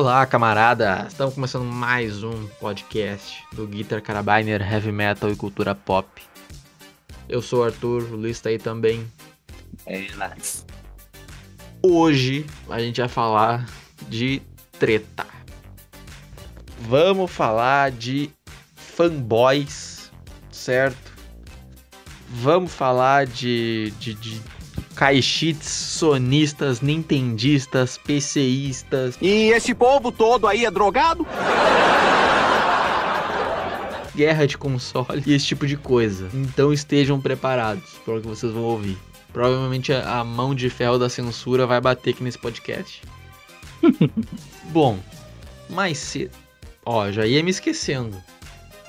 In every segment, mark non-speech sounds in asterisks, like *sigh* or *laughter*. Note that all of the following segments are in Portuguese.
Olá, camarada! Estamos começando mais um podcast do Guitar Carabiner Heavy Metal e Cultura Pop. Eu sou o Arthur, o Luiz tá aí também. É, nice. Hoje a gente vai falar de treta. Vamos falar de fanboys, certo? Vamos falar de, de, de caixits, sonistas, nintendistas, PCistas. E esse povo todo aí é drogado? Guerra de console e esse tipo de coisa. Então estejam preparados para o que vocês vão ouvir. Provavelmente a mão de ferro da censura vai bater aqui nesse podcast. *laughs* Bom, mais cedo. Ó, já ia me esquecendo.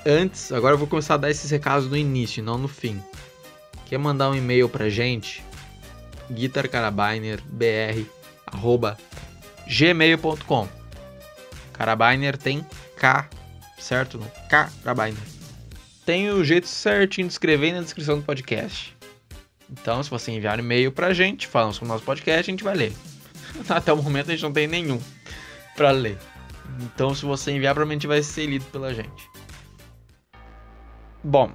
Antes, agora eu vou começar a dar esses recados no início, não no fim. Quer mandar um e-mail pra gente? guitarcarabiner.br@gmail.com. Carabiner tem K, certo? Carabiner. Tem o jeito certinho de escrever na descrição do podcast. Então, se você enviar um e-mail pra gente, falando sobre o nosso podcast, a gente vai ler. *laughs* Até o momento a gente não tem nenhum pra ler. Então, se você enviar, provavelmente vai ser lido pela gente. Bom,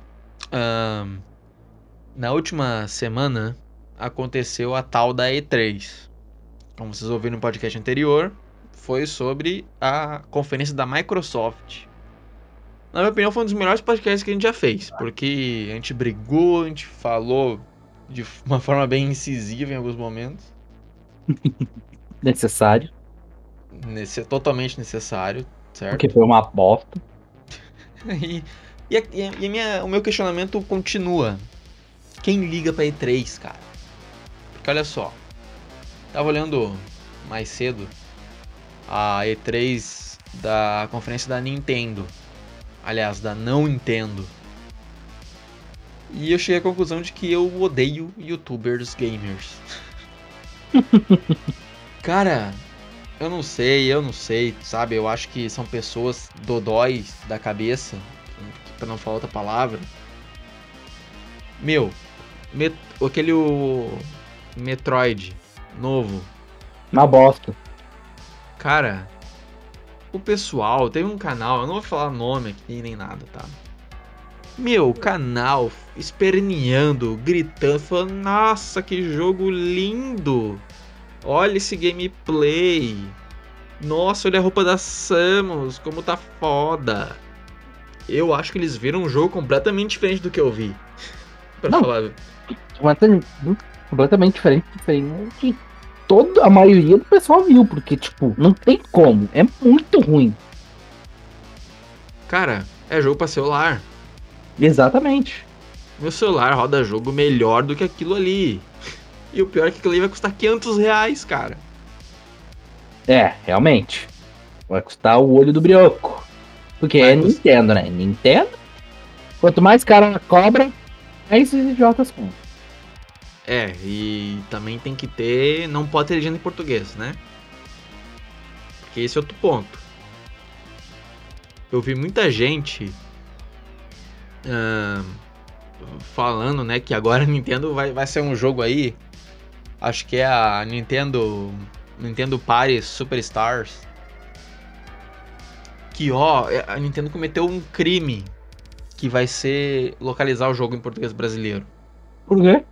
na última semana aconteceu a tal da E3. Como vocês ouviram no podcast anterior, foi sobre a conferência da Microsoft. Na minha opinião, foi um dos melhores podcasts que a gente já fez, porque a gente brigou, a gente falou de uma forma bem incisiva em alguns momentos. *laughs* Necessário. Nesse, totalmente necessário, certo? Porque foi uma bosta. *laughs* e, e, a, e a minha, o meu questionamento continua. Quem liga pra E3, cara? Porque olha só. Tava olhando mais cedo a E3 da conferência da Nintendo. Aliás, da não Nintendo. E eu cheguei à conclusão de que eu odeio youtubers gamers. *laughs* Cara, eu não sei, eu não sei, sabe? Eu acho que são pessoas dodóis da cabeça, para não falar outra palavra. Meu, met, aquele o Metroid novo. Uma bosta. Cara, o pessoal tem um canal, eu não vou falar nome aqui nem nada, tá? Meu, canal esperneando, gritando, falando: Nossa, que jogo lindo! Olha esse gameplay! Nossa, olha a roupa da Samus, como tá foda! Eu acho que eles viram um jogo completamente diferente do que eu vi. *laughs* pra Não. falar. Completamente diferente, diferente. Toda a maioria do pessoal viu, porque, tipo, não tem como. É muito ruim. Cara, é jogo pra celular. Exatamente. Meu celular roda jogo melhor do que aquilo ali. E o pior é que aquilo ali vai custar 500 reais, cara. É, realmente. Vai custar o olho do brioco. Porque Vai é. Nintendo, né? Nintendo. Quanto mais caro ela cobra, mais esses idiotas compram. É, e também tem que ter. Não pode ter legenda em português, né? Porque esse é outro ponto. Eu vi muita gente. ahn, falando, né, que agora *laughs* a Nintendo vai, vai ser um jogo aí. Acho que é a Nintendo. Nintendo Party Superstars. Que ó, a Nintendo cometeu um crime. Que vai ser localizar o jogo em português brasileiro. Por quê?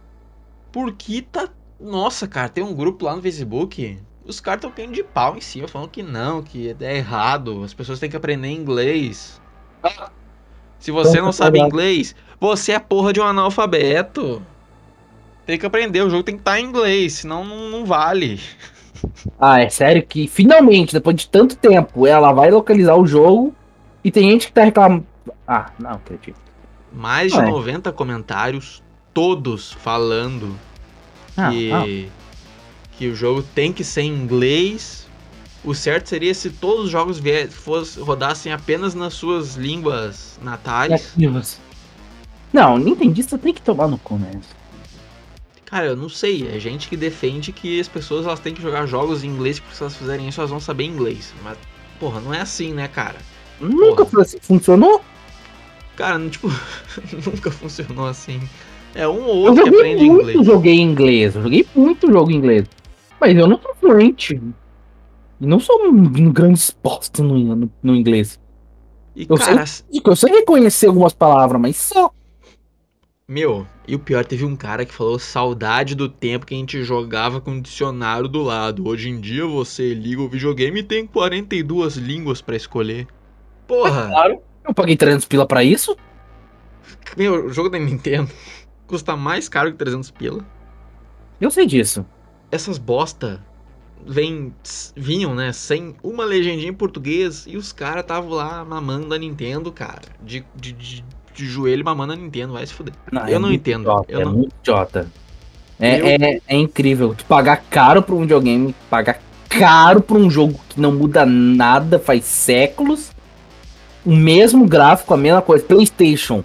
Porque tá. Nossa, cara, tem um grupo lá no Facebook. Os caras estão caindo de pau em cima, falando que não, que é errado. As pessoas têm que aprender inglês. Se você não sabe inglês, você é porra de um analfabeto. Tem que aprender, o jogo tem que estar em inglês, senão não, não vale. Ah, é sério que finalmente, depois de tanto tempo, ela vai localizar o jogo e tem gente que tá reclamando. Ah, não acredito. Mais de Ué. 90 comentários, todos falando Ah, que, ah. que o jogo tem que ser em inglês. O certo seria se todos os jogos vier, fosse, rodassem apenas nas suas línguas natais. Nativas. Não, Nintendista tem que tomar no cu, né? Cara, eu não sei. É gente que defende que as pessoas elas têm que jogar jogos em inglês porque se elas fizerem isso elas vão saber inglês. Mas, porra, não é assim, né, cara? Nunca Porra. assim. Funcionou? Cara, tipo, *laughs* nunca funcionou assim. É um ou Eu outro que joguei aprende muito inglês. joguei inglês. Eu joguei muito jogo em inglês. Mas eu não sou fluente. Não sou um, um grande exposto no, no, no inglês. E, Eu cara, Eu sei reconhecer algumas palavras, mas só. meu, e o pior, teve um cara que falou saudade do tempo que a gente jogava com o dicionário do lado. Hoje em dia você liga o videogame e tem 42 línguas pra escolher. Porra, Claro. Eu paguei 300 pila pra isso? meu, o jogo da Nintendo custa mais caro que 300 pila. Eu sei disso. Essas bosta vem, vinham, né, sem uma legendinha em português e os caras estavam lá mamando a Nintendo, cara. De, de, de, de joelho mamando a Nintendo, vai se fuder. Eu não muito entendo, idiota, eu é não- muito. É, Eu- é, é incrível. Tu pagar caro pra um videogame, pagar caro pra um jogo que não muda nada faz séculos. O mesmo gráfico, a mesma coisa. PlayStation.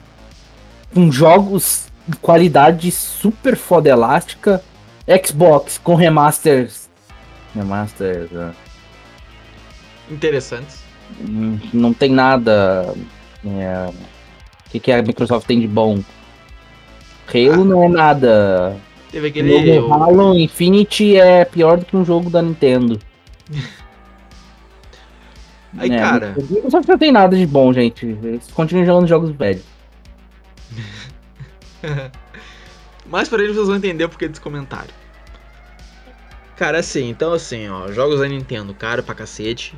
Com jogos qualidade super foda elástica. Xbox com remasters. Remasters. ah, Interessantes. hum, não tem nada. é, O que, que a Microsoft tem de bom? Halo Ah. não é nada. Teve O aquele. novo Halo Infinity é pior do que um jogo da Nintendo. *laughs* Aí, É, cara. A Microsoft não tem nada de bom, gente. Eles continuam jogando jogos velhos. *laughs* *laughs* Mas para eles vocês vão entender o porquê desse comentário. Cara, assim, então assim, ó, jogos da Nintendo, caro pra cacete.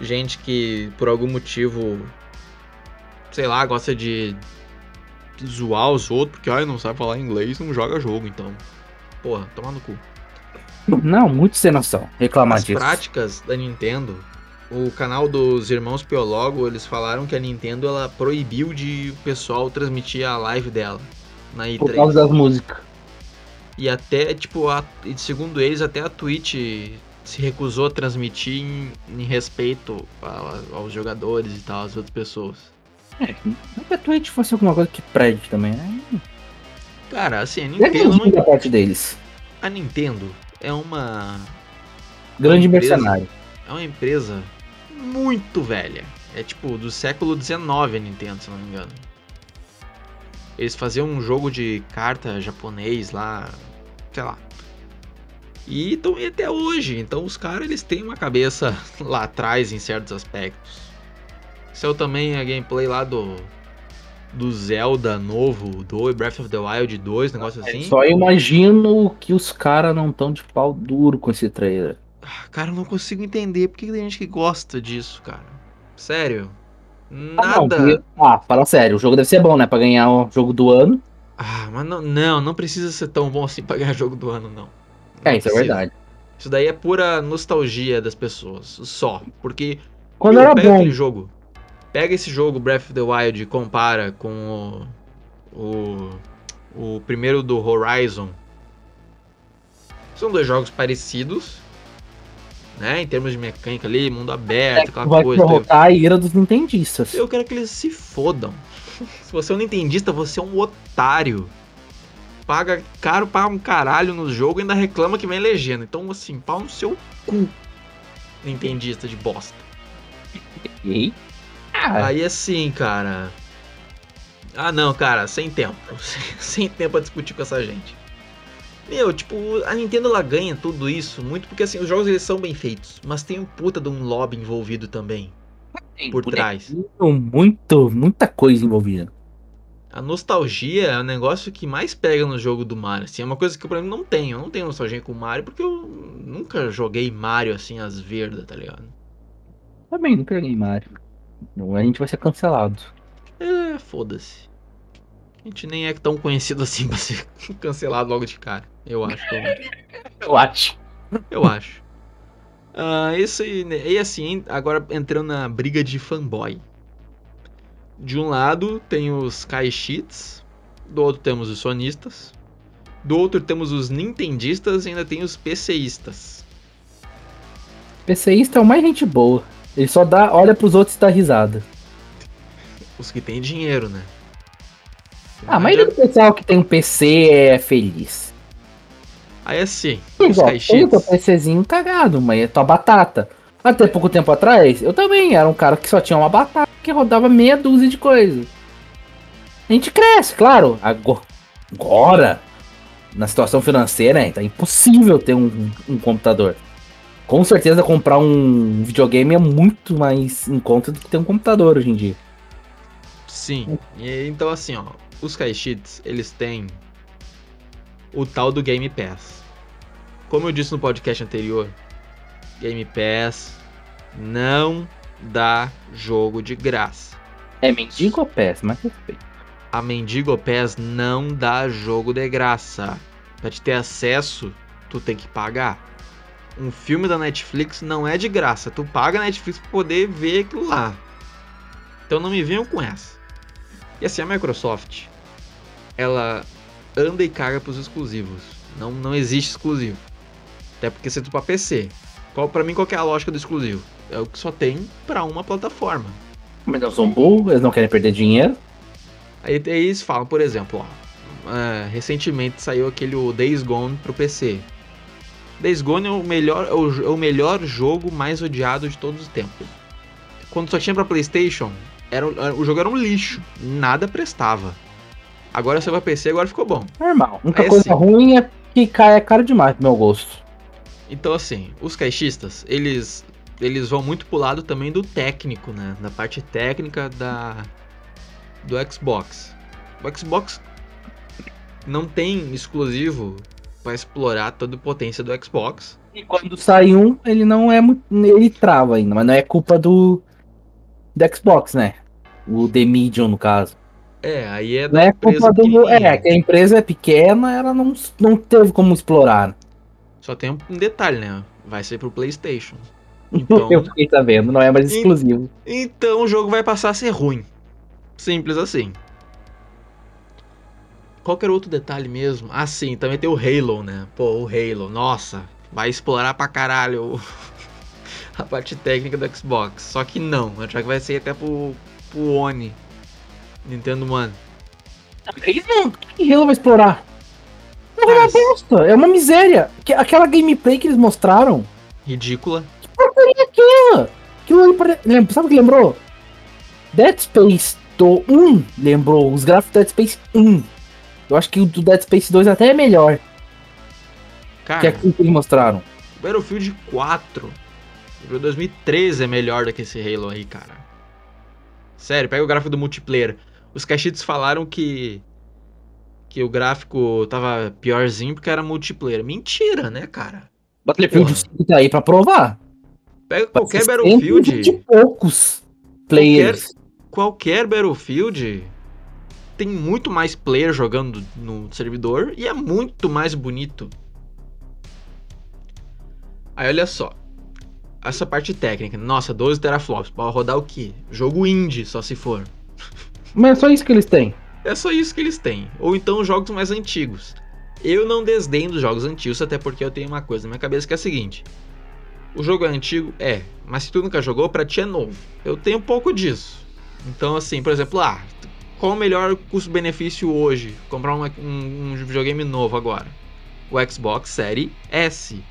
Gente que por algum motivo, sei lá, gosta de zoar os outros, porque ai, não sabe falar inglês, não joga jogo, então. Porra, toma no cu. Não, muito sem noção. Reclamar As disso. práticas da Nintendo, o canal dos irmãos Piologo, eles falaram que a Nintendo ela proibiu de o pessoal transmitir a live dela na E3. Por causa das músicas. E até, tipo, a, e segundo eles, até a Twitch se recusou a transmitir em, em respeito a- aos jogadores e tal, às outras pessoas. Não que a Twitch fosse alguma coisa que prede também, né? Cara, assim, a É Nintendo, da parte deles. a Nintendo é uma, Grande Uma empresa. mercenário. é uma empresa muito velha. É tipo do século XIX a Nintendo, se não me engano. Eles faziam um jogo de carta japonês lá, sei lá. E estão até hoje. Então os caras eles têm uma cabeça *laughs* lá atrás em certos aspectos. Saiu também a gameplay lá do do Zelda novo, do Breath of the Wild 2, negócio assim. Só imagino que os caras não estão de pau duro com esse trailer. Ah, Cara, eu não consigo entender por que tem gente que gosta disso, cara. Sério. Ah, não, Nada. ah, fala sério, o jogo deve ser bom, né? Pra ganhar o jogo do ano. Ah, mas não, não, não precisa ser tão bom assim pra ganhar jogo do ano, não. Não É, isso é precisa. verdade. Isso daí é pura nostalgia das pessoas, só. Porque Quando era pega bom, aquele jogo. Pega esse jogo Breath of the Wild e compara com o, o, o primeiro do Horizon. São dois jogos parecidos, né? Em termos de mecânica ali, mundo aberto, aquela vai coisa. provocar a ira dos nintendistas. Eu quero que eles se fodam. Se você é um nintendista, você é um otário. Paga caro para um caralho no jogo e ainda reclama que vem legenda. Então, assim, pau no seu cu. Nintendista de bosta. E ah, Aí, assim, cara. Ah, não, cara, sem tempo. *laughs* Sem tempo pra discutir com essa gente. Meu, tipo, a Nintendo ela ganha tudo isso muito porque, assim, os jogos eles são bem feitos. Mas tem um puta de um lobby envolvido também. tem por bonequinho, Muito, muita coisa envolvida. A nostalgia é o negócio que mais pega no jogo do Mario. Assim, é uma coisa que eu, por exemplo, não tenho. Eu não tenho nostalgia com o Mario porque eu nunca joguei Mario assim, às verdas, tá ligado? Também, nunca joguei Mario. Não, A gente vai ser cancelado. É, foda-se. A gente nem é tão conhecido assim *laughs* pra ser cancelado logo de cara. Eu acho. *laughs* Eu acho. Eu acho. Ah, isso né, e assim, agora entrando na briga de fanboy. De um lado tem os caixits, do outro temos os sonistas, do outro temos os nintendistas e ainda tem os PCistas. PCista é o mais gente boa. Ele só dá, olha pros outros e dá risada. Os que têm dinheiro, né? Ah, a maioria do pessoal que tem um PC é feliz. Aí assim, os teu caixits. PCzinho cagado, mas é tua batata. Até pouco tempo atrás, eu também era um cara que só tinha uma batata que rodava meia dúzia de coisas. A gente cresce, claro. Ago- Agora, na situação financeira, é, tá impossível ter um, um computador. Com certeza comprar um videogame é muito mais em conta do que ter um computador hoje em dia. Sim. E, então assim, ó, os Kaishits, eles têm o tal do Game Pass. Como eu disse no podcast anterior, Game Pass não dá jogo de graça. É mendigo PES? Mas respeito. A Mendigo Pass não dá jogo de graça. Pra te ter acesso, tu tem que pagar. Um filme da Netflix não é de graça. Tu paga a Netflix pra poder ver aquilo lá. Então não me venham com essa. E assim, a Microsoft, ela anda e caga pros exclusivos. Não, não existe exclusivo. Até porque você tu pra PC. Qual, pra mim, qual é a lógica do exclusivo? É o que só tem pra uma plataforma. Mas não são burros, eles não querem perder dinheiro. Aí, eles falam, por exemplo, ó, é, recentemente saiu aquele Days Gone pro PC. Days Gone é o melhor, é o, é o melhor jogo mais odiado de todos os tempos. Quando só tinha pra PlayStation, era, era- o jogo era um lixo, nada prestava. Agora saiu pra PC, agora ficou bom. Normal. A única coisa assim. ruim é que é caro demais pro meu gosto. Então assim, os caixistas, eles eles vão muito pro lado também do técnico, né? Da parte técnica da do Xbox. O Xbox não tem exclusivo pra explorar toda a potência do Xbox. E quando sai um, ele não é muito. Ele trava ainda, mas não é culpa do. Do Xbox, né? O The Medium, no caso. É, aí é Não é culpa do. É, que a empresa é pequena, ela não, não teve como explorar. Só tem um detalhe, né? Vai ser pro PlayStation. *laughs* Então, Eu fiquei sabendo, não é mais exclusivo. então o jogo vai passar a ser ruim. Simples assim. Qual que era o outro detalhe mesmo? Ah, sim, também tem o Halo, né? Pô, o Halo, nossa, vai explorar pra caralho *laughs* a parte técnica do Xbox. Só que não, já que vai ser até pro, pro One. Nintendo One. Eles não. Que Halo vai explorar? Não é uma bosta, é uma miséria. Que- Aquela gameplay que eles mostraram. ridícula. Aquela! Aquilo ali pare... Sabe o que lembrou? Dead Space do 1 lembrou os gráficos do Dead Space 1. Eu acho que o do Dead Space 2 até é melhor que Cara, aquilo que eles mostraram. Battlefield 4 de 2013 é melhor do que esse Halo aí, cara. Sério, pega o gráfico do multiplayer. Os cachitos falaram que que o gráfico tava piorzinho porque era multiplayer. Mentira, né, cara? Battlefield Porra. 5 tá aí pra provar. Pega qualquer 120 Battlefield, e poucos players. qualquer Battlefield tem muito mais player jogando no servidor e é muito mais bonito. Aí olha só. Essa parte técnica, nossa, 12 teraflops, pra rodar o quê? Jogo indie, só se for. *laughs* Mas é só isso que eles têm. É só isso que eles têm. Ou então jogos mais antigos. Eu não desdenho dos jogos antigos, até porque eu tenho uma coisa na minha cabeça que é a seguinte. O jogo é antigo? É. Mas se tu nunca jogou, pra ti é novo. Eu tenho um pouco disso. Então, assim, por exemplo, ah, qual o melhor custo-benefício hoje? Comprar uma- um, um videogame novo agora. O Xbox Série S.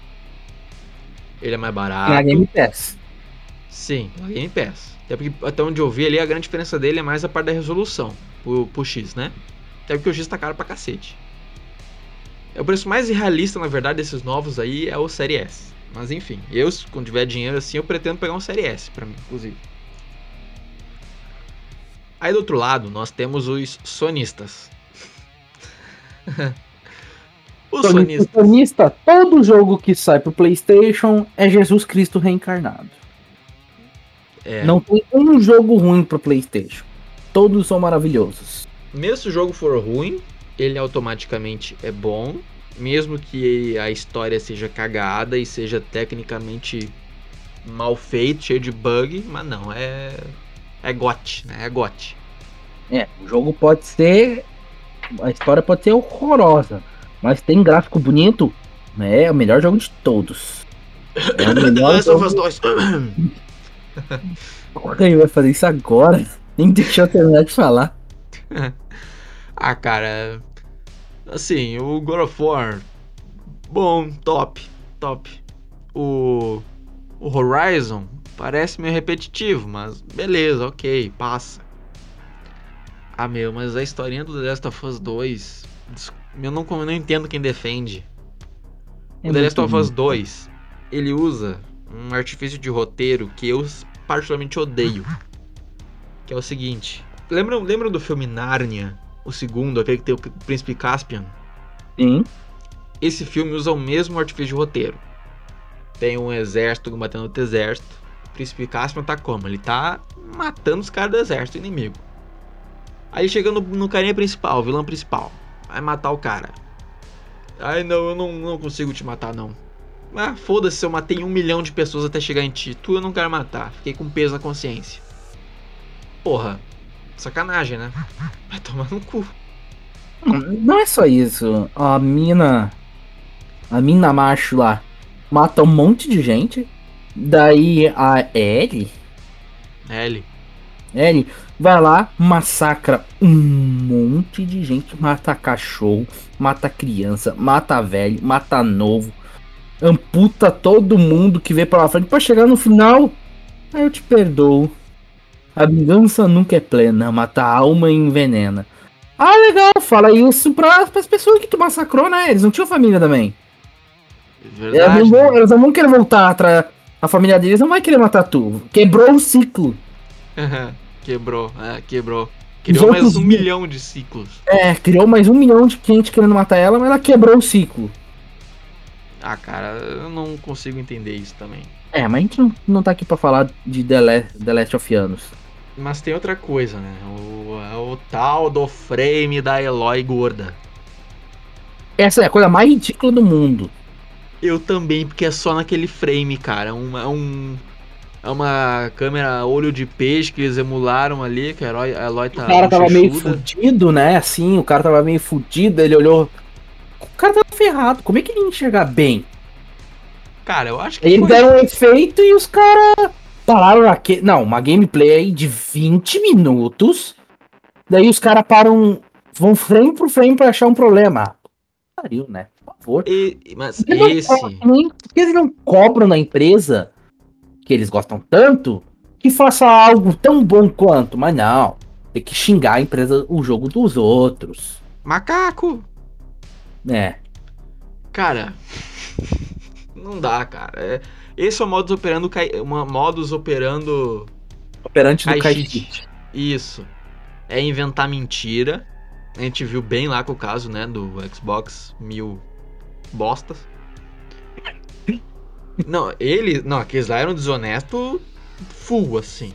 Ele é mais barato. Na Game Pass. Sim, na Game Pass. Até, porque, até onde eu vi ali, a grande diferença dele é mais a parte da resolução, pro, pro X, né? Até porque o X tá caro pra cacete. É o preço mais realista, na verdade, desses novos aí é o Série S. Mas enfim, eu, se- quando tiver dinheiro assim, eu pretendo pegar um Série S pra mim, inclusive. Aí do outro lado, nós temos os sonistas. *laughs* os Sonista, sonistas. sonista, todo jogo que sai pro PlayStation é Jesus Cristo reencarnado. É, Não tem um jogo ruim pro PlayStation. Todos são maravilhosos. Mesmo se o jogo for ruim, ele automaticamente é bom. Mesmo que a história seja cagada e seja tecnicamente mal feito, cheio de bug, mas não, é. É GOT, né? É GOT. É, o jogo pode ser. A história pode ser horrorosa. Mas tem gráfico bonito. né? É o melhor jogo de todos. *laughs* É o melhor jogo. *clears throat* 2. Porra, ele vai fazer isso agora. Nem deixou eu terminar de falar. *laughs* ah, cara. Assim, o God of War. Bom, top. Top. O. O Horizon parece meio repetitivo, mas beleza, ok, passa. Ah, meu, mas a historinha do The Last of Us 2. des- Eu não, eu não entendo quem defende. É o The Last of Us ruim. 2. ele usa um artifício de roteiro que eu particularmente odeio. Que é o seguinte. Lembram, lembram do filme Nárnia? O segundo, aquele que tem o Príncipe Caspian? Sim. Esse filme usa o mesmo artifício de roteiro. Tem um exército combatendo outro exército. O Príncipe Caspian tá como? Ele tá matando os caras do exército inimigo. Aí chega no, no carinha principal, o vilão principal. Vai matar o cara. Ai não, eu não, não consigo te matar não. Ah, foda-se, eu matei um milhão de pessoas até chegar em ti. Tu eu não quero matar. Fiquei com peso na consciência. Porra, sacanagem, né? Vai tomar no cu. Não é só isso. A mina. A mina macho lá mata um monte de gente. Daí a Ellie. Ellie. Ellie vai lá, massacra um monte de gente. Mata cachorro, mata criança, mata velho, mata novo. Amputa todo mundo que vê pela frente pra chegar no final. Aí eu te perdoo. A vingança nunca é plena, mata a alma e envenena. Ah, legal, fala isso pra, pras pessoas que tu massacrou, né? Eles não tinham família também. Verdade. Elas não, vão, né? elas não vão querer voltar atrás. A família deles não vai querer matar tu. Quebrou o ciclo. *laughs* quebrou, é, quebrou. Criou mais um milhão de ciclos. É, criou mais um milhão de gente querendo matar ela, mas ela quebrou o ciclo. Ah, cara, eu não consigo entender isso também. É, mas a gente não, não tá aqui pra falar de The Last, The Last of Us. Mas tem outra coisa, né? O, é o tal do frame da Eloy gorda. Essa é a coisa mais ridícula do mundo. Eu também, porque é só naquele frame, cara. É um, é um. É uma câmera olho de peixe que eles emularam ali, que a Eloy, a Eloy tá. O cara tava meio fudido, né? Assim, o cara tava meio fudido, ele olhou. O cara tava ferrado. Como é que ele ia enxergar bem? Cara, eu acho que. Eles foi- deram um efeito e os caras pararam aqui. Não, uma gameplay aí de 20 minutos. Daí os caras param. Vão frame por frame pra achar um problema. Pariu, né? Por favor. E- mas Por que não esse. cobram- nem- Por que eles não cobram na empresa que eles gostam tanto que faça algo tão bom quanto? Mas não. Tem que xingar a empresa, o jogo dos outros. Macaco! É. Cara. Não dá, cara. É- esse é o modus operando. Uma modus operando. Operante do. Caixite. Isso. É inventar mentira. A gente viu bem lá com o caso, né, do Xbox mil bostas. Não, ele. Não, aqueles lá eram desonesto full, assim.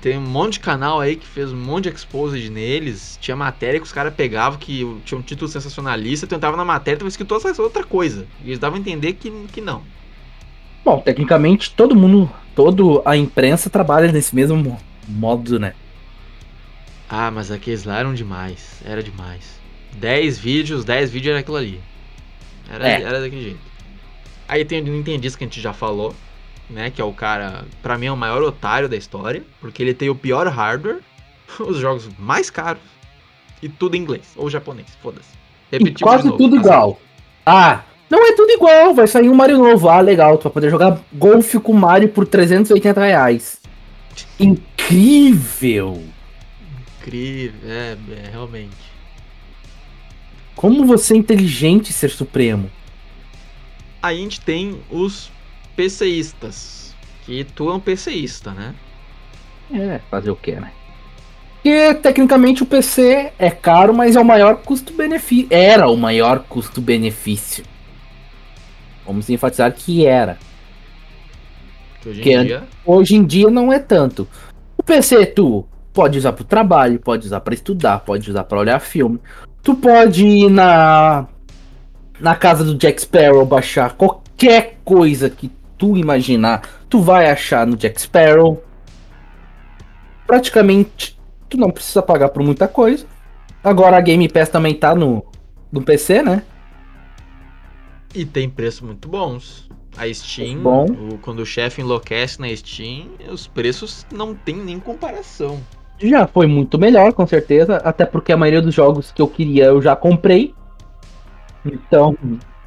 Tem um monte de canal aí que fez um monte de exposed neles. Tinha matéria que os caras pegavam que tinha um título sensacionalista, tentava na matéria, tava escrito outra outra coisa. E eles davam a entender que, que não. Bom, tecnicamente todo mundo, toda a imprensa trabalha nesse mesmo mo- modo, né? Ah, mas aqueles lá eram demais. Era demais. 10 vídeos, 10 vídeos era aquilo ali. Era, É. era daquele jeito. Aí tem o Nintendista que a gente já falou, né? Que é o cara, pra mim, é o maior otário da história. Porque ele tem o pior hardware, *laughs* os jogos mais caros e tudo em inglês ou japonês. Foda-se. E quase novo, tudo tá igual. Ah, não é tudo igual. Vai sair um Mario novo. Ah, legal. Tu vai poder jogar golfe com Mario por 380 reais. Incrível! Incrível, é, é, realmente. Como você é inteligente, ser supremo. Aí a gente tem os PCistas. Que tu é um PCista, né? É, fazer o que, né? Porque tecnicamente o PC é caro, mas é o maior custo-benefício. Era o maior custo-benefício. Vamos enfatizar que era. Que hoje em Que é- dia. Hoje em dia não é tanto. O PC tu pode usar pro trabalho, pode usar pra estudar, pode usar pra olhar filme. Tu pode ir na na casa do Jack Sparrow baixar qualquer coisa que tu imaginar, tu vai achar no Jack Sparrow. Praticamente tu não precisa pagar por muita coisa. Agora a Game Pass também tá no no PC, né? E tem preços muito bons. A Steam, Bom. o- quando o chefe enlouquece na Steam, os preços não tem nem comparação. Já foi muito melhor, com certeza. Até porque a maioria dos jogos que eu queria eu já comprei. Então,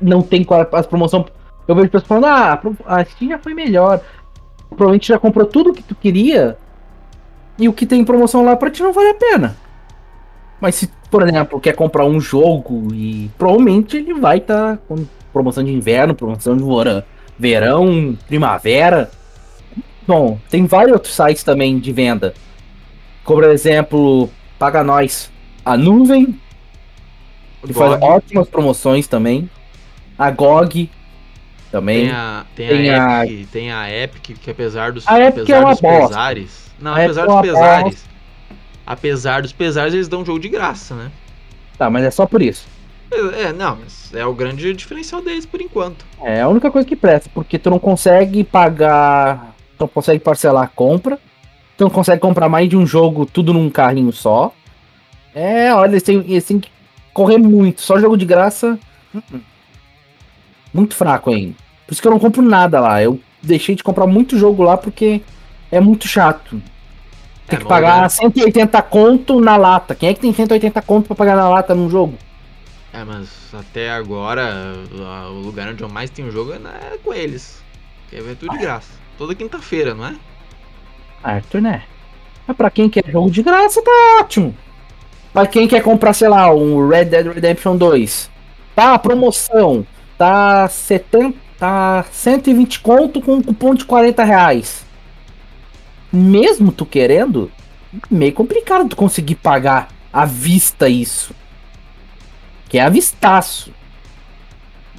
não tem as promoções. Eu vejo pessoas falando, ah, a Steam já foi melhor. Provavelmente já comprou tudo que tu queria. E o que tem em promoção lá pra ti não vale a pena. Mas se, por exemplo, quer comprar um jogo e provavelmente ele vai estar com promoção de inverno, promoção de verão, primavera. Bom, tem vários outros sites também de venda. Como, por exemplo, Paga Nós. A Nuvem, que faz ótimas promoções também. A GOG também. tem a, tem, tem a, a- Epic, tem a Epic, que apesar dos, A Epic apesar é uma dos bosta. pesares. Não, A apesar é dos pesares. Apesar dos pesares, eles dão jogo de graça, né? Tá, mas é só por isso. É, não, mas é o grande diferencial deles por enquanto. É a única coisa que presta, porque tu não consegue pagar. Tu não consegue parcelar a compra. Tu não consegue comprar mais de um jogo tudo num carrinho só. É, olha, eles têm, eles têm que correr muito. Só jogo de graça. uh-uh. Muito fraco ainda. Por isso que eu não compro nada lá. Eu deixei de comprar muito jogo lá porque é muito chato. Tem É, que pagar olha- 180 conto na lata. Quem é que tem 180 conto pra pagar na lata num jogo? É, mas até agora, o lugar onde eu mais tenho jogo é, é com eles. Que é tudo de graça. Toda quinta-feira, não é? Arthur, né? Mas pra quem quer jogo de graça, tá ótimo. Pra quem quer comprar, sei lá, um Red Dead Redemption 2. Tá, promoção. Tá 70. Tá 120 conto com um cupom de 40 reais. Mesmo tu querendo, meio complicado tu conseguir pagar à vista isso. Que é avistaço.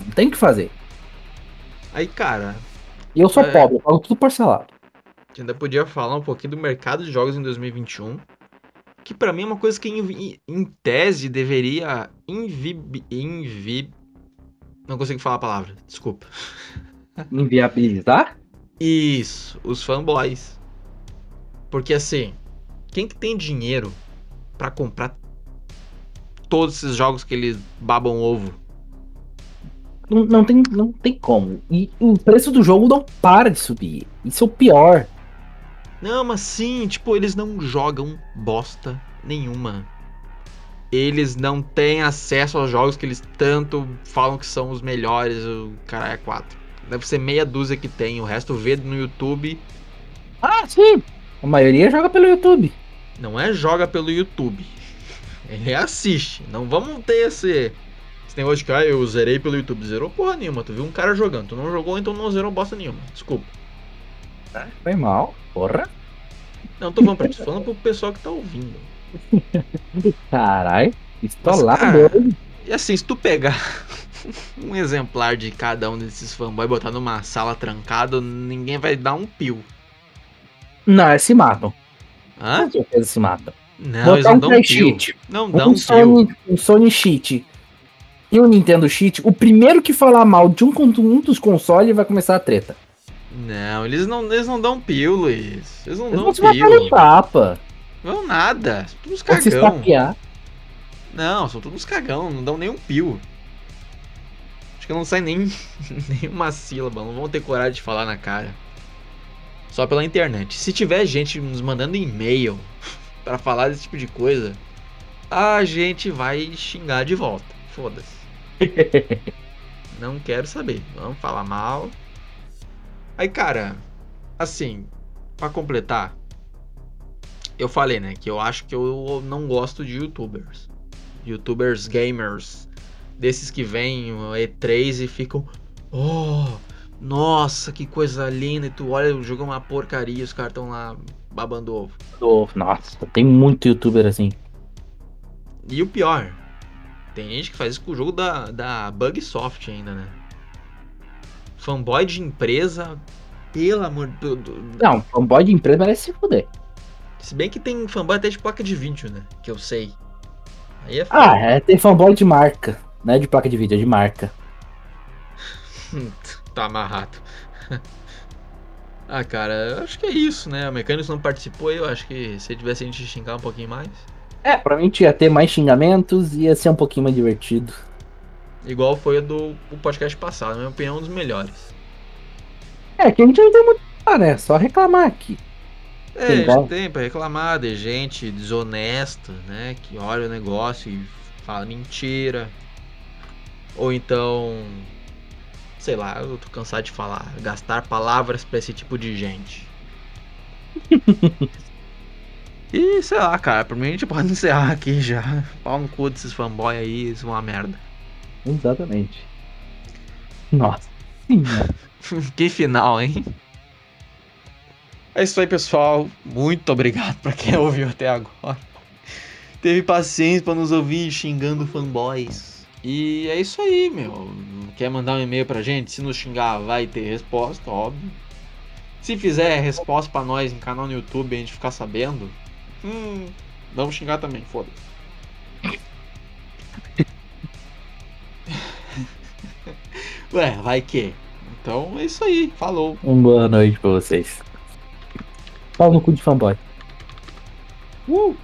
Não tem o que fazer. Aí, cara, E eu sou É. pobre, eu pago tudo parcelado. a gente ainda podia falar um pouquinho do mercado de jogos em 2021. Que pra mim é uma coisa que, em, em tese, deveria invib... invib... Não consigo falar a palavra, desculpa. Inviabilizar? Isso, os fanboys. Porque assim, quem que tem dinheiro pra comprar todos esses jogos que eles babam ovo? Não, não, tem, não tem como. E o preço do jogo não para de subir. Isso é o pior. Não, mas sim, tipo, eles não jogam bosta nenhuma. Eles não têm acesso aos jogos que eles tanto falam que são os melhores, o cara é 4. Deve ser meia dúzia que tem, o resto vê no YouTube. Ah, sim. A maioria joga pelo YouTube. Não é joga pelo YouTube. Ele assiste. Não vamos ter esse, esse negócio de que ah, eu zerei pelo YouTube. Zerou porra nenhuma. Tu viu um cara jogando. Tu não jogou, então não zerou bosta nenhuma. Desculpa. Foi mal. Porra. Não tô falando pra ti, tô falando pro pessoal que tá ouvindo. *laughs* Caralho. Estolado. cara, E assim, se tu pegar *laughs* um exemplar de cada um desses fanboys e botar numa sala trancada, ninguém vai dar um pio. Não, eles se matam. Hã? Com certeza se matam. Não, eles Botar não um dão pio. cheat. Não dão Um pio. Sony, um Sony cheat. E um Nintendo cheat. O primeiro que falar mal de um, um dos consoles vai começar a treta. Não, eles não, eles não dão pio, Luiz. Eles não Eles dão vão pio. tapa. Não nada. São todos Vão se cagão. estapear. Não, são todos cagão, não dão nenhum pio. Acho que não sai nem *laughs* nenhuma sílaba, não vão ter coragem de falar na cara. Só pela internet. Se tiver gente nos mandando e-mail *laughs* pra falar desse tipo de coisa, a gente vai xingar de volta. Foda-se. *laughs* não quero saber. Vamos falar mal. Aí, cara, assim, pra completar, eu falei, né, que eu acho que eu não gosto de youtubers. Youtubers gamers. Desses que vêm no E3 e ficam. Oh, nossa, que coisa linda. E tu olha, o jogo é uma porcaria. Os caras estão lá babando ovo. Oh, Nossa, tem muito youtuber assim. E o pior, tem gente que faz isso com o jogo da, da Bugsoft ainda, né? Fanboy de empresa, pelo amor de Deus. Não, fanboy de empresa merece se fuder. Se bem que tem fanboy até de placa de vídeo, né? Que eu sei. É Ah, é, tem fanboy de marca. Não é de placa de vídeo, é de marca. tá amarrado. *laughs* ah, cara, eu acho que é isso, né? O Mecânicos não participou, eu acho que se tivesse a gente xingar um pouquinho mais. É, provavelmente ia ter mais xingamentos e ia ser um pouquinho mais divertido. Igual foi o do o podcast passado, na minha opinião, um dos melhores. É, que a gente não tem muito. Ah, né? Só reclamar aqui. É, gente igual. tem pra reclamar de gente desonesta, né? Que olha o negócio e fala mentira. Ou então. Sei lá, eu tô cansado de falar. Gastar palavras pra esse tipo de gente. *laughs* e sei lá, cara, pra mim a gente pode encerrar aqui já. Pau no cu desses fanboy aí, isso é uma merda. Exatamente. Nossa. *laughs* que final, hein? É isso aí, pessoal. Muito obrigado pra quem ouviu até agora. Teve paciência pra nos ouvir xingando fanboys. E é isso aí, meu. Quer mandar um e-mail pra gente? Se nos xingar, vai ter resposta, óbvio. Se fizer resposta pra nós em canal no YouTube e a gente ficar sabendo, hum, vamos xingar também, foda-se. *laughs* Ué, vai que. Então é isso aí, falou. Uma boa noite pra vocês. Pau no cu de fanboy. Uh!